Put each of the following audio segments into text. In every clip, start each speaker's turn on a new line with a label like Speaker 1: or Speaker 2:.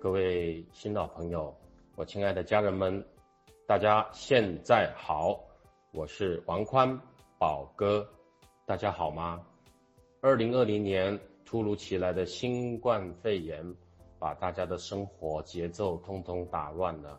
Speaker 1: 各位新老朋友，我亲爱的家人们，大家现在好，我是王宽宝哥，大家好吗？二零二零年突如其来的新冠肺炎，把大家的生活节奏通通打乱了。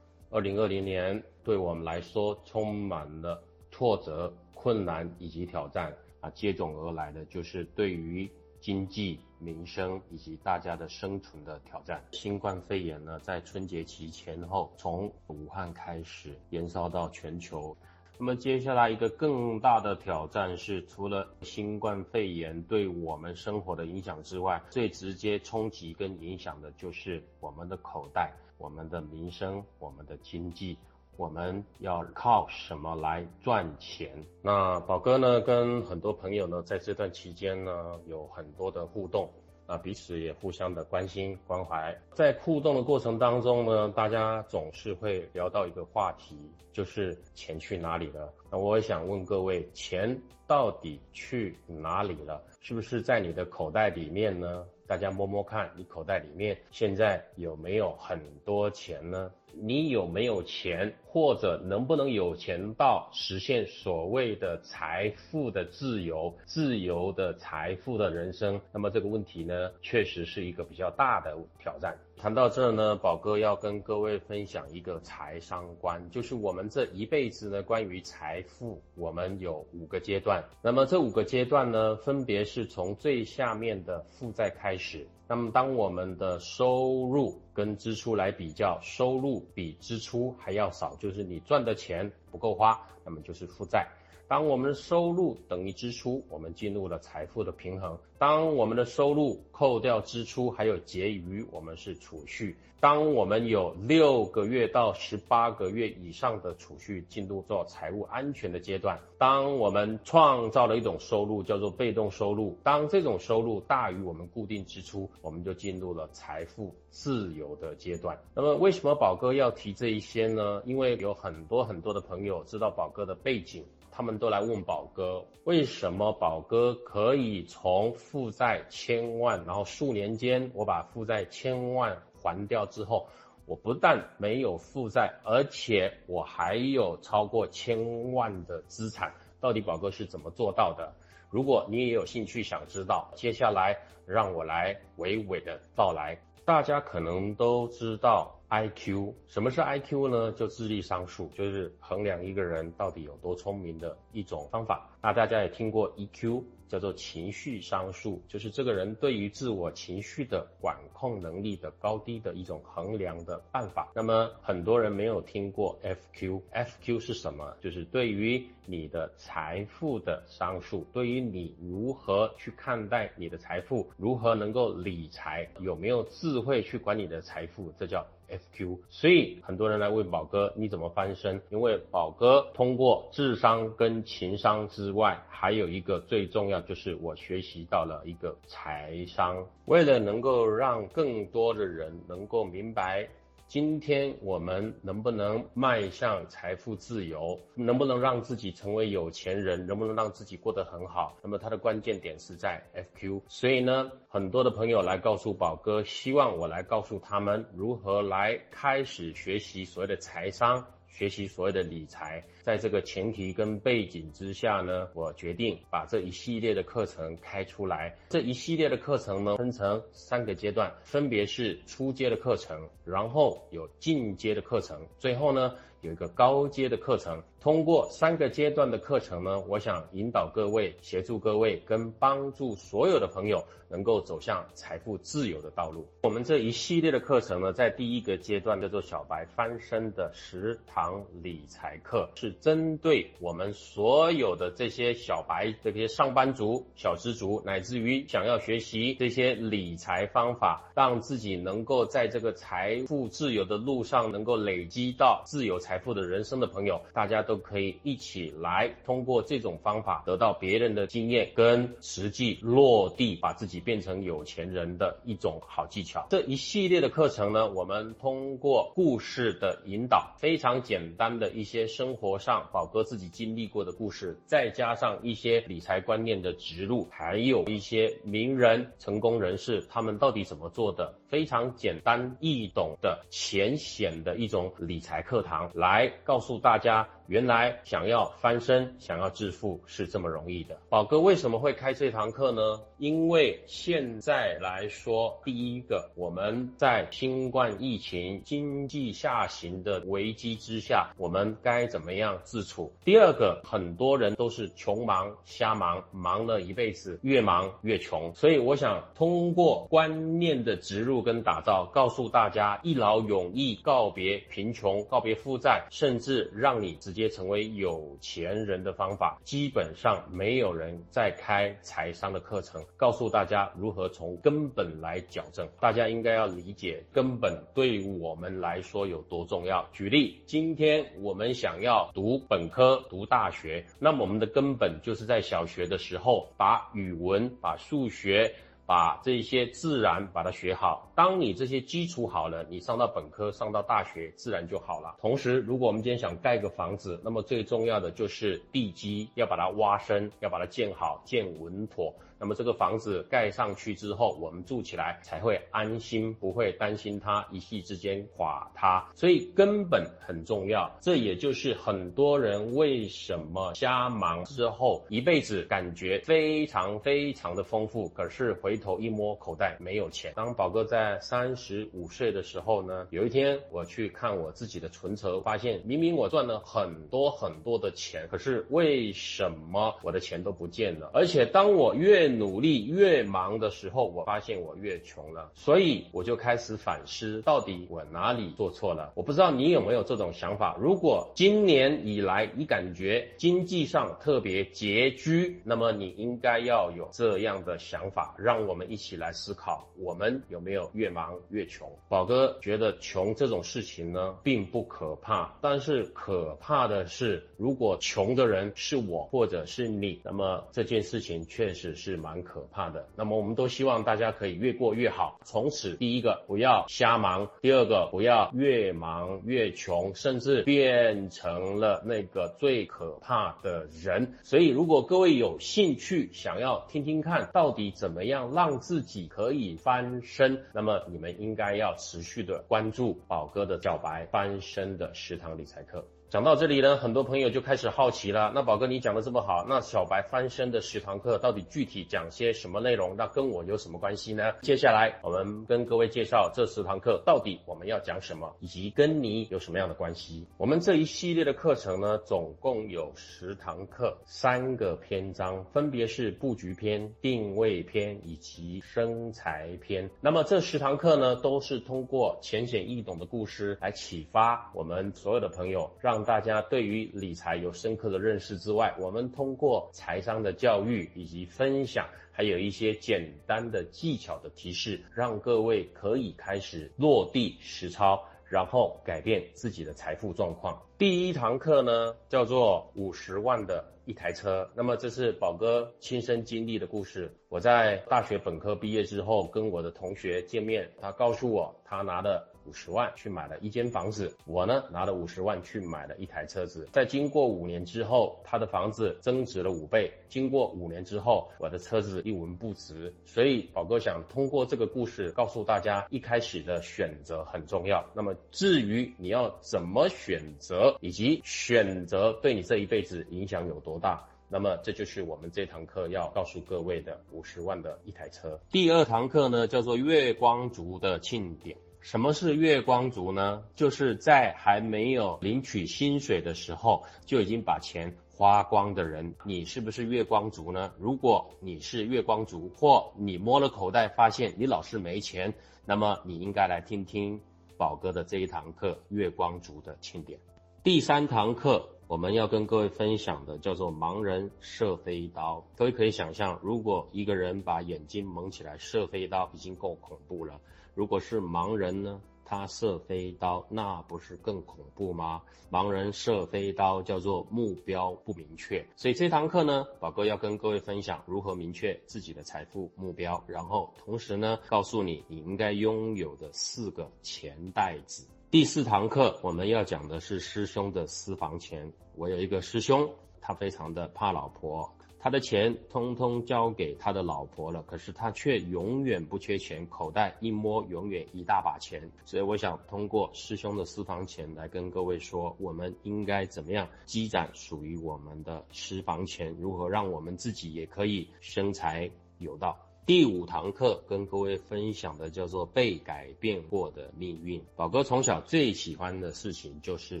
Speaker 1: 二零二零年对我们来说充满了挫折、困难以及挑战啊，接踵而来的就是对于。经济、民生以及大家的生存的挑战。新冠肺炎呢，在春节期前后从武汉开始延烧到全球。那么接下来一个更大的挑战是，除了新冠肺炎对我们生活的影响之外，最直接冲击跟影响的就是我们的口袋、我们的民生、我们的经济。我们要靠什么来赚钱？那宝哥呢，跟很多朋友呢，在这段期间呢，有很多的互动，啊，彼此也互相的关心关怀。在互动的过程当中呢，大家总是会聊到一个话题，就是钱去哪里了？那我也想问各位，钱到底去哪里了？是不是在你的口袋里面呢？大家摸摸看，你口袋里面现在有没有很多钱呢？你有没有钱，或者能不能有钱到实现所谓的财富的自由、自由的财富的人生？那么这个问题呢，确实是一个比较大的挑战。谈到这呢，宝哥要跟各位分享一个财商观，就是我们这一辈子呢，关于财富，我们有五个阶段。那么这五个阶段呢，分别是从最下面的负债开始。那么当我们的收入跟支出来比较，收入比支出还要少，就是你赚的钱不够花，那么就是负债。当我们的收入等于支出，我们进入了财富的平衡。当我们的收入扣掉支出还有结余，我们是储蓄。当我们有六个月到十八个月以上的储蓄，进入做财务安全的阶段。当我们创造了一种收入，叫做被动收入。当这种收入大于我们固定支出，我们就进入了财富自由的阶段。那么为什么宝哥要提这一些呢？因为有很多很多的朋友知道宝哥的背景。他们都来问宝哥，为什么宝哥可以从负债千万，然后数年间我把负债千万还掉之后，我不但没有负债，而且我还有超过千万的资产，到底宝哥是怎么做到的？如果你也有兴趣想知道，接下来让我来娓娓的道来。大家可能都知道。I Q，什么是 I Q 呢？就智力商数，就是衡量一个人到底有多聪明的一种方法。那大家也听过 E Q，叫做情绪商数，就是这个人对于自我情绪的管控能力的高低的一种衡量的办法。那么很多人没有听过 F Q，F Q 是什么？就是对于你的财富的商数，对于你如何去看待你的财富，如何能够理财，有没有智慧去管理的财富，这叫。FQ，所以很多人来问宝哥你怎么翻身？因为宝哥通过智商跟情商之外，还有一个最重要，就是我学习到了一个财商。为了能够让更多的人能够明白。今天我们能不能迈向财富自由？能不能让自己成为有钱人？能不能让自己过得很好？那么它的关键点是在 FQ。所以呢，很多的朋友来告诉宝哥，希望我来告诉他们如何来开始学习所谓的财商。学习所谓的理财，在这个前提跟背景之下呢，我决定把这一系列的课程开出来。这一系列的课程呢，分成三个阶段，分别是初阶的课程，然后有进阶的课程，最后呢。有一个高阶的课程，通过三个阶段的课程呢，我想引导各位、协助各位跟帮助所有的朋友能够走向财富自由的道路。我们这一系列的课程呢，在第一个阶段叫做小白翻身的十堂理财课，是针对我们所有的这些小白、这些上班族、小资族，乃至于想要学习这些理财方法，让自己能够在这个财富自由的路上能够累积到自由。财富的人生的朋友，大家都可以一起来，通过这种方法得到别人的经验跟实际落地，把自己变成有钱人的一种好技巧。这一系列的课程呢，我们通过故事的引导，非常简单的一些生活。上宝哥自己经历过的故事，再加上一些理财观念的植入，还有一些名人、成功人士他们到底怎么做的，非常简单易懂的浅显的一种理财课堂，来告诉大家。原来想要翻身、想要致富是这么容易的。宝哥为什么会开这堂课呢？因为现在来说，第一个，我们在新冠疫情、经济下行的危机之下，我们该怎么样自处？第二个，很多人都是穷忙、瞎忙，忙了一辈子，越忙越穷。所以我想通过观念的植入跟打造，告诉大家一劳永逸，告别贫穷，告别负债，甚至让你直接。接成为有钱人的方法，基本上没有人在开财商的课程，告诉大家如何从根本来矫正。大家应该要理解根本对我们来说有多重要。举例，今天我们想要读本科、读大学，那么我们的根本就是在小学的时候把语文、把数学。把这些自然把它学好，当你这些基础好了，你上到本科，上到大学，自然就好了。同时，如果我们今天想盖个房子，那么最重要的就是地基，要把它挖深，要把它建好，建稳妥。那么这个房子盖上去之后，我们住起来才会安心，不会担心它一夕之间垮塌。所以根本很重要，这也就是很多人为什么瞎忙之后一辈子感觉非常非常的丰富，可是回头一摸口袋没有钱。当宝哥在三十五岁的时候呢，有一天我去看我自己的存折，发现明明我赚了很多很多的钱，可是为什么我的钱都不见了？而且当我越努力越忙的时候，我发现我越穷了，所以我就开始反思，到底我哪里做错了？我不知道你有没有这种想法。如果今年以来你感觉经济上特别拮据，那么你应该要有这样的想法，让我们一起来思考，我们有没有越忙越穷？宝哥觉得穷这种事情呢，并不可怕，但是可怕的是，如果穷的人是我或者是你，那么这件事情确实是。蛮可怕的。那么我们都希望大家可以越过越好。从此，第一个不要瞎忙，第二个不要越忙越穷，甚至变成了那个最可怕的人。所以，如果各位有兴趣想要听听看到底怎么样让自己可以翻身，那么你们应该要持续的关注宝哥的小白翻身的食堂理财课。讲到这里呢，很多朋友就开始好奇了。那宝哥，你讲的这么好，那小白翻身的十堂课到底具体讲些什么内容？那跟我有什么关系呢？接下来我们跟各位介绍这十堂课到底我们要讲什么，以及跟你有什么样的关系。我们这一系列的课程呢，总共有十堂课，三个篇章，分别是布局篇、定位篇以及生财篇。那么这十堂课呢，都是通过浅显易懂的故事来启发我们所有的朋友，让让大家对于理财有深刻的认识之外，我们通过财商的教育以及分享，还有一些简单的技巧的提示，让各位可以开始落地实操，然后改变自己的财富状况。第一堂课呢，叫做五十万的一台车。那么这是宝哥亲身经历的故事。我在大学本科毕业之后，跟我的同学见面，他告诉我，他拿的。五十万去买了一间房子，我呢拿了五十万去买了一台车子。在经过五年之后，他的房子增值了五倍。经过五年之后，我的车子一文不值。所以宝哥想通过这个故事告诉大家，一开始的选择很重要。那么至于你要怎么选择，以及选择对你这一辈子影响有多大，那么这就是我们这堂课要告诉各位的五十万的一台车。第二堂课呢叫做月光族的庆典。什么是月光族呢？就是在还没有领取薪水的时候就已经把钱花光的人。你是不是月光族呢？如果你是月光族，或你摸了口袋发现你老是没钱，那么你应该来听听宝哥的这一堂课《月光族的庆典》。第三堂课我们要跟各位分享的叫做“盲人射飞刀”。各位可以想象，如果一个人把眼睛蒙起来射飞刀，已经够恐怖了。如果是盲人呢，他射飞刀，那不是更恐怖吗？盲人射飞刀叫做目标不明确，所以这堂课呢，宝哥要跟各位分享如何明确自己的财富目标，然后同时呢，告诉你你应该拥有的四个钱袋子。第四堂课我们要讲的是师兄的私房钱。我有一个师兄，他非常的怕老婆。他的钱通通交给他的老婆了，可是他却永远不缺钱，口袋一摸永远一大把钱。所以我想通过师兄的私房钱来跟各位说，我们应该怎么样积攒属于我们的私房钱，如何让我们自己也可以生财有道。第五堂课跟各位分享的叫做被改变过的命运。宝哥从小最喜欢的事情就是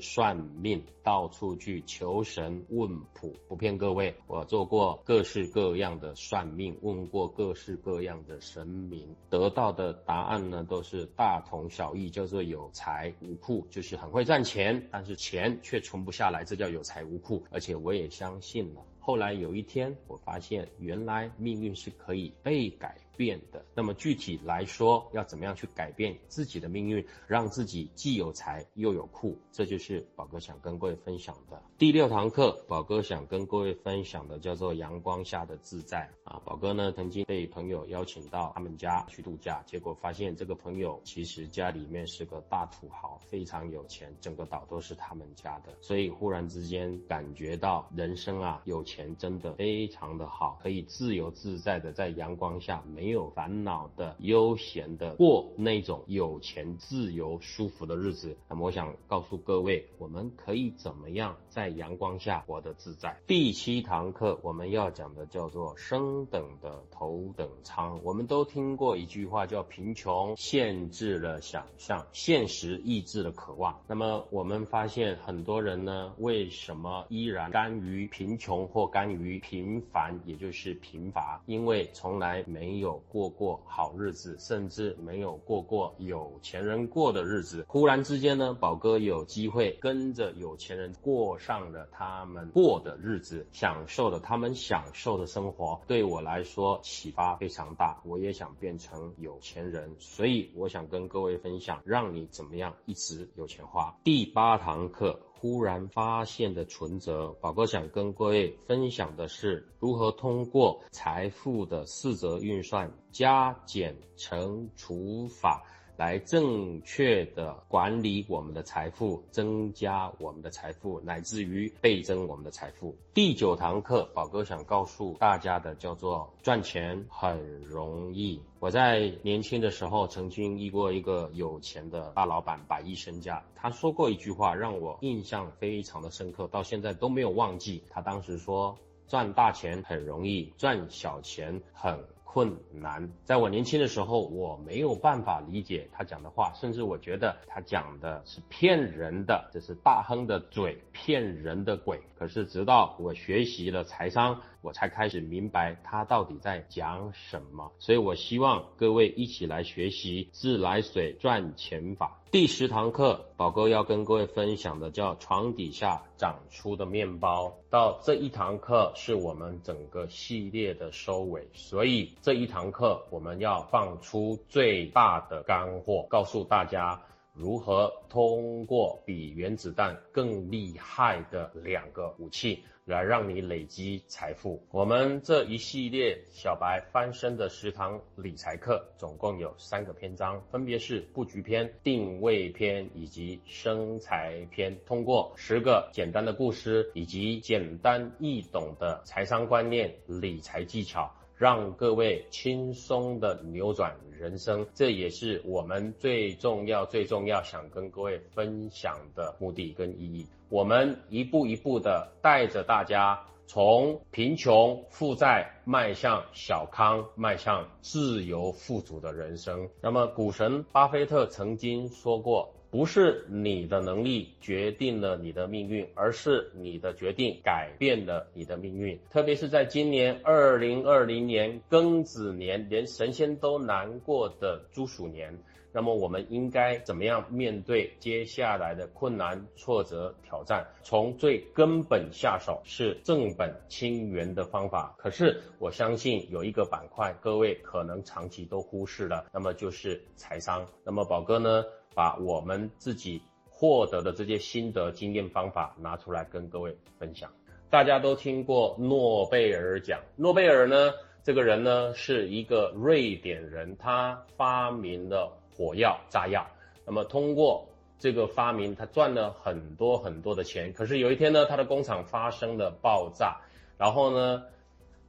Speaker 1: 算命，到处去求神问卜。不骗各位，我做过各式各样的算命，问过各式各样的神明，得到的答案呢都是大同小异，叫做有财无库，就是很会赚钱，但是钱却存不下来，这叫有财无库。而且我也相信了。后来有一天，我发现原来命运是可以被改变的。那么具体来说，要怎么样去改变自己的命运，让自己既有财又有库？这就是宝哥想跟各位分享的第六堂课。宝哥想跟各位分享的叫做阳光下的自在啊。宝哥呢曾经被朋友邀请到他们家去度假，结果发现这个朋友其实家里面是个大土豪，非常有钱，整个岛都是他们家的。所以忽然之间感觉到人生啊有钱。真的非常的好，可以自由自在的在阳光下没没有烦恼的悠闲的过那种有钱自由舒服的日子。那么我想告诉各位，我们可以怎么样在阳光下活得自在？第七堂课我们要讲的叫做升等的头等舱。我们都听过一句话叫贫穷限制了想象，现实抑制了渴望。那么我们发现很多人呢，为什么依然甘于贫穷或甘于平凡，也就是贫乏，因为从来没有过过好日子，甚至没有过过有钱人过的日子。忽然之间呢，宝哥有机会跟着有钱人过上了他们过的日子，享受了他们享受的生活。对我来说启发非常大，我也想变成有钱人，所以我想跟各位分享，让你怎么样一直有钱花。第八堂课。忽然发现的存折，宝哥想跟各位分享的是如何通过财富的四则运算加减乘除法。来正确的管理我们的财富，增加我们的财富，乃至于倍增我们的财富。第九堂课，宝哥想告诉大家的叫做赚钱很容易。我在年轻的时候曾经遇过一个有钱的大老板，百亿身家，他说过一句话让我印象非常的深刻，到现在都没有忘记。他当时说，赚大钱很容易，赚小钱很。困难，在我年轻的时候，我没有办法理解他讲的话，甚至我觉得他讲的是骗人的，这是大亨的嘴，骗人的鬼。可是直到我学习了财商。我才开始明白他到底在讲什么，所以我希望各位一起来学习自来水赚钱法。第十堂课，宝哥要跟各位分享的叫床底下长出的面包。到这一堂课是我们整个系列的收尾，所以这一堂课我们要放出最大的干货，告诉大家如何通过比原子弹更厉害的两个武器。来让你累积财富。我们这一系列小白翻身的十堂理财课，总共有三个篇章，分别是布局篇、定位篇以及生财篇。通过十个简单的故事以及简单易懂的财商观念、理财技巧。让各位轻松的扭转人生，这也是我们最重要、最重要想跟各位分享的目的跟意义。我们一步一步的带着大家从贫穷负债迈向小康，迈向自由富足的人生。那么，股神巴菲特曾经说过。不是你的能力决定了你的命运，而是你的决定改变了你的命运。特别是在今年二零二零年庚子年，连神仙都难过的猪鼠年，那么我们应该怎么样面对接下来的困难、挫折、挑战？从最根本下手是正本清源的方法。可是我相信有一个板块，各位可能长期都忽视了，那么就是财商。那么宝哥呢？把我们自己获得的这些心得、经验、方法拿出来跟各位分享。大家都听过诺贝尔奖，诺贝尔呢，这个人呢是一个瑞典人，他发明了火药、炸药。那么通过这个发明，他赚了很多很多的钱。可是有一天呢，他的工厂发生了爆炸，然后呢，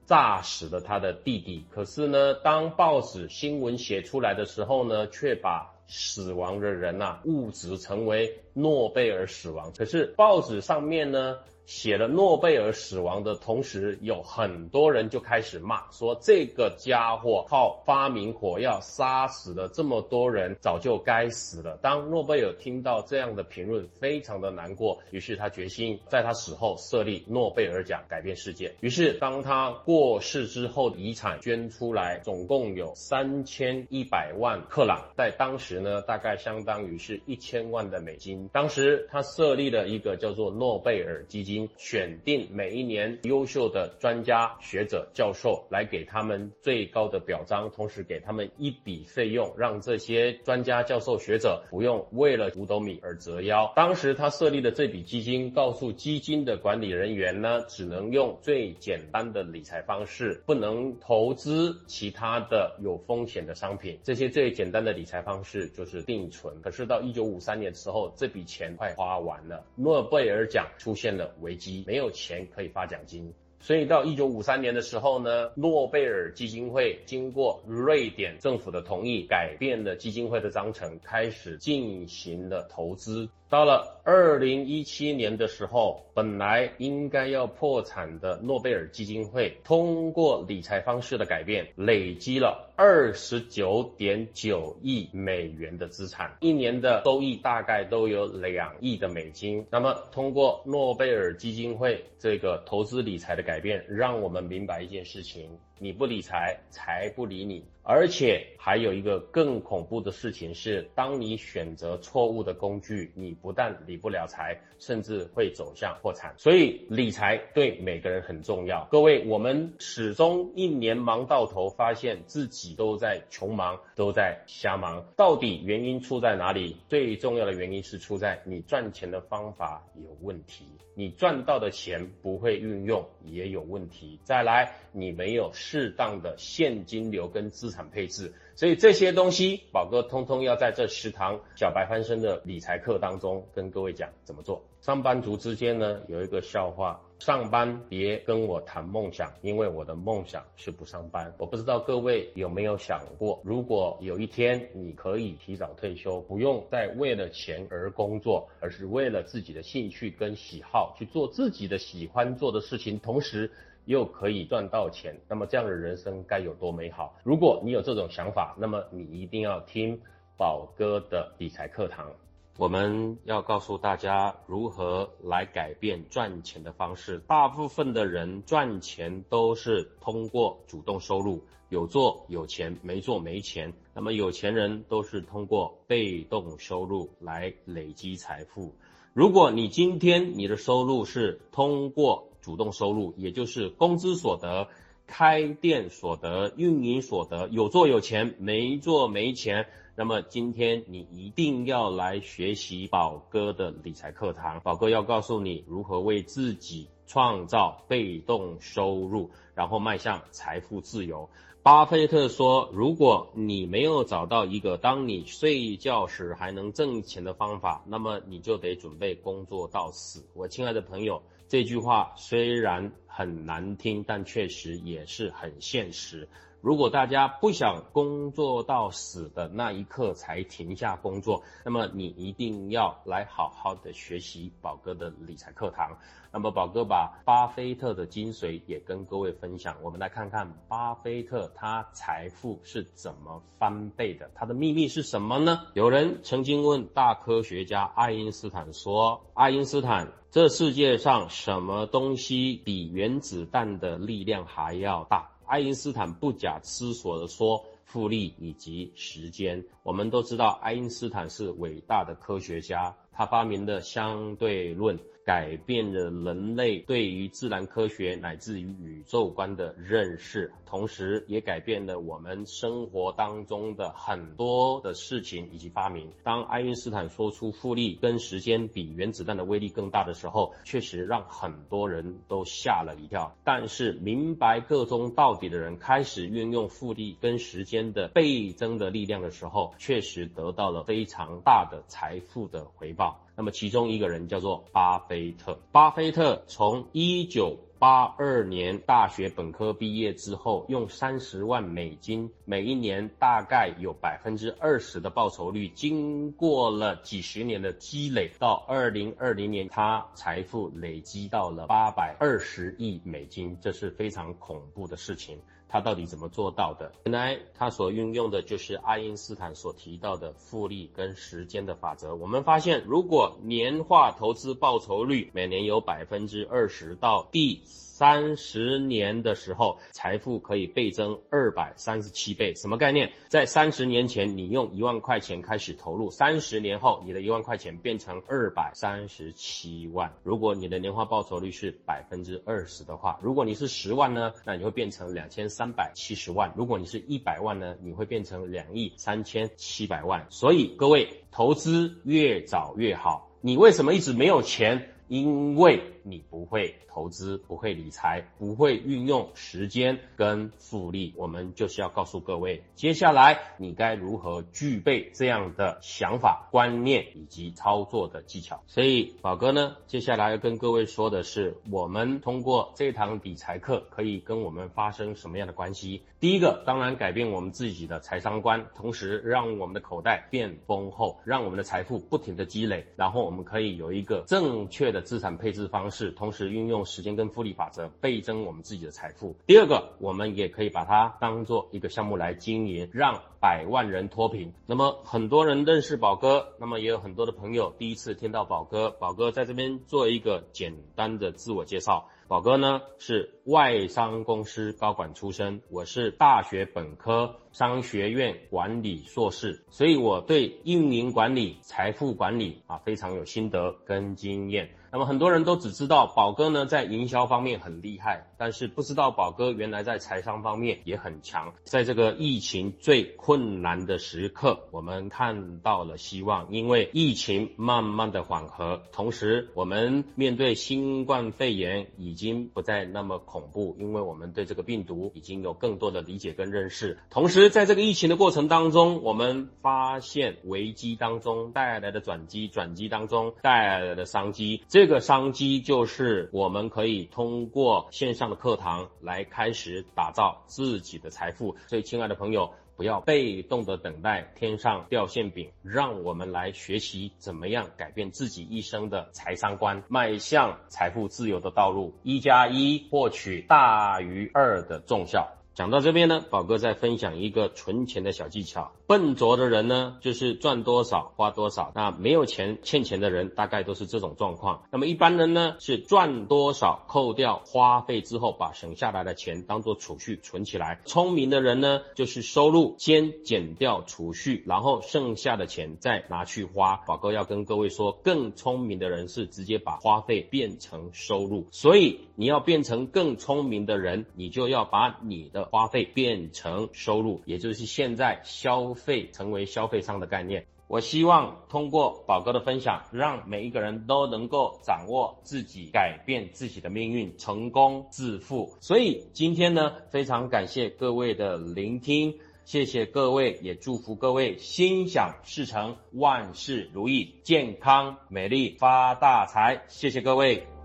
Speaker 1: 炸死了他的弟弟。可是呢，当报纸新闻写出来的时候呢，却把死亡的人呐物质成为诺贝尔死亡。可是报纸上面呢。写了诺贝尔死亡的同时，有很多人就开始骂，说这个家伙靠发明火药杀死了这么多人，早就该死了。当诺贝尔听到这样的评论，非常的难过，于是他决心在他死后设立诺贝尔奖，改变世界。于是当他过世之后，遗产捐出来，总共有三千一百万克朗，在当时呢，大概相当于是一千万的美金。当时他设立了一个叫做诺贝尔基金。选定每一年优秀的专家学者教授来给他们最高的表彰，同时给他们一笔费用，让这些专家教授学者不用为了五斗米而折腰。当时他设立的这笔基金，告诉基金的管理人员呢，只能用最简单的理财方式，不能投资其他的有风险的商品。这些最简单的理财方式就是定存。可是到一九五三年的时候，这笔钱快花完了，诺贝尔奖出现了危。机没有钱可以发奖金，所以到一九五三年的时候呢，诺贝尔基金会经过瑞典政府的同意，改变了基金会的章程，开始进行了投资。到了二零一七年的时候，本来应该要破产的诺贝尔基金会，通过理财方式的改变，累积了二十九点九亿美元的资产，一年的收益大概都有两亿的美金。那么，通过诺贝尔基金会这个投资理财的改变，让我们明白一件事情。你不理财，财不理你。而且还有一个更恐怖的事情是，当你选择错误的工具，你不但理不了财，甚至会走向破产。所以理财对每个人很重要。各位，我们始终一年忙到头，发现自己都在穷忙，都在瞎忙。到底原因出在哪里？最重要的原因是出在你赚钱的方法有问题，你赚到的钱不会运用也有问题。再来，你没有。适当的现金流跟资产配置，所以这些东西宝哥通通要在这十堂小白翻身的理财课当中跟各位讲怎么做。上班族之间呢有一个笑话，上班别跟我谈梦想，因为我的梦想是不上班。我不知道各位有没有想过，如果有一天你可以提早退休，不用再为了钱而工作，而是为了自己的兴趣跟喜好去做自己的喜欢做的事情，同时。又可以赚到钱，那么这样的人生该有多美好？如果你有这种想法，那么你一定要听宝哥的理财课堂。我们要告诉大家如何来改变赚钱的方式。大部分的人赚钱都是通过主动收入，有做有钱，没做没钱。那么有钱人都是通过被动收入来累积财富。如果你今天你的收入是通过主动收入，也就是工资所得、开店所得、运营所得，有做有钱，没做没钱。那么今天你一定要来学习宝哥的理财课堂，宝哥要告诉你如何为自己创造被动收入，然后迈向财富自由。巴菲特说，如果你没有找到一个当你睡觉时还能挣钱的方法，那么你就得准备工作到死。我亲爱的朋友。这句话虽然很难听，但确实也是很现实。如果大家不想工作到死的那一刻才停下工作，那么你一定要来好好的学习宝哥的理财课堂。那么宝哥把巴菲特的精髓也跟各位分享，我们来看看巴菲特他财富是怎么翻倍的，他的秘密是什么呢？有人曾经问大科学家爱因斯坦说：“爱因斯坦，这世界上什么东西比原子弹的力量还要大？”爱因斯坦不假思索地说：“复利以及时间。”我们都知道，爱因斯坦是伟大的科学家，他发明的相对论。改变了人类对于自然科学乃至于宇宙观的认识，同时也改变了我们生活当中的很多的事情以及发明。当爱因斯坦说出复利跟时间比原子弹的威力更大的时候，确实让很多人都吓了一跳。但是明白个中到底的人开始运用复利跟时间的倍增的力量的时候，确实得到了非常大的财富的回报。那么其中一个人叫做巴菲特。巴菲特从一九八二年大学本科毕业之后，用三十万美金，每一年大概有百分之二十的报酬率，经过了几十年的积累，到二零二零年，他财富累积到了八百二十亿美金，这是非常恐怖的事情。他到底怎么做到的？原来他所运用的就是爱因斯坦所提到的复利跟时间的法则。我们发现，如果年化投资报酬率每年有百分之二十，到第三十年的时候，财富可以倍增二百三十七倍。什么概念？在三十年前，你用一万块钱开始投入，三十年后，你的一万块钱变成二百三十七万。如果你的年化报酬率是百分之二十的话，如果你是十万呢，那你会变成两千三百七十万。如果你是一百万呢，你会变成两亿三千七百万。所以各位，投资越早越好。你为什么一直没有钱？因为你不会投资，不会理财，不会运用时间跟复利，我们就是要告诉各位，接下来你该如何具备这样的想法、观念以及操作的技巧。所以宝哥呢，接下来要跟各位说的是，我们通过这堂理财课可以跟我们发生什么样的关系？第一个，当然改变我们自己的财商观，同时让我们的口袋变丰厚，让我们的财富不停的积累，然后我们可以有一个正确的。资产配置方式，同时运用时间跟复利法则倍增我们自己的财富。第二个，我们也可以把它当做一个项目来经营，让百万人脱贫。那么很多人认识宝哥，那么也有很多的朋友第一次听到宝哥。宝哥在这边做一个简单的自我介绍。宝哥呢是外商公司高管出身，我是大学本科商学院管理硕士，所以我对运营管理、财富管理啊非常有心得跟经验。那么很多人都只知道宝哥呢在营销方面很厉害，但是不知道宝哥原来在财商方面也很强。在这个疫情最困难的时刻，我们看到了希望，因为疫情慢慢的缓和，同时我们面对新冠肺炎已已经不再那么恐怖，因为我们对这个病毒已经有更多的理解跟认识。同时在这个疫情的过程当中，我们发现危机当中带来的转机，转机当中带来的商机。这个商机就是我们可以通过线上的课堂来开始打造自己的财富。所以，亲爱的朋友，不要被动的等待天上掉馅饼，让我们来学习怎么样改变自己一生的财商观，迈向财富自由的道路。一加一获取大于二的重效。讲到这边呢，宝哥再分享一个存钱的小技巧。笨拙的人呢，就是赚多少花多少。那没有钱欠钱的人，大概都是这种状况。那么一般人呢，是赚多少扣掉花费之后，把省下来的钱当做储蓄存起来。聪明的人呢，就是收入先减掉储蓄，然后剩下的钱再拿去花。宝哥要跟各位说，更聪明的人是直接把花费变成收入。所以你要变成更聪明的人，你就要把你的花费变成收入，也就是现在消。费成为消费商的概念，我希望通过宝哥的分享，让每一个人都能够掌握自己，改变自己的命运，成功致富。所以今天呢，非常感谢各位的聆听，谢谢各位，也祝福各位心想事成，万事如意，健康美丽，发大财。谢谢各位。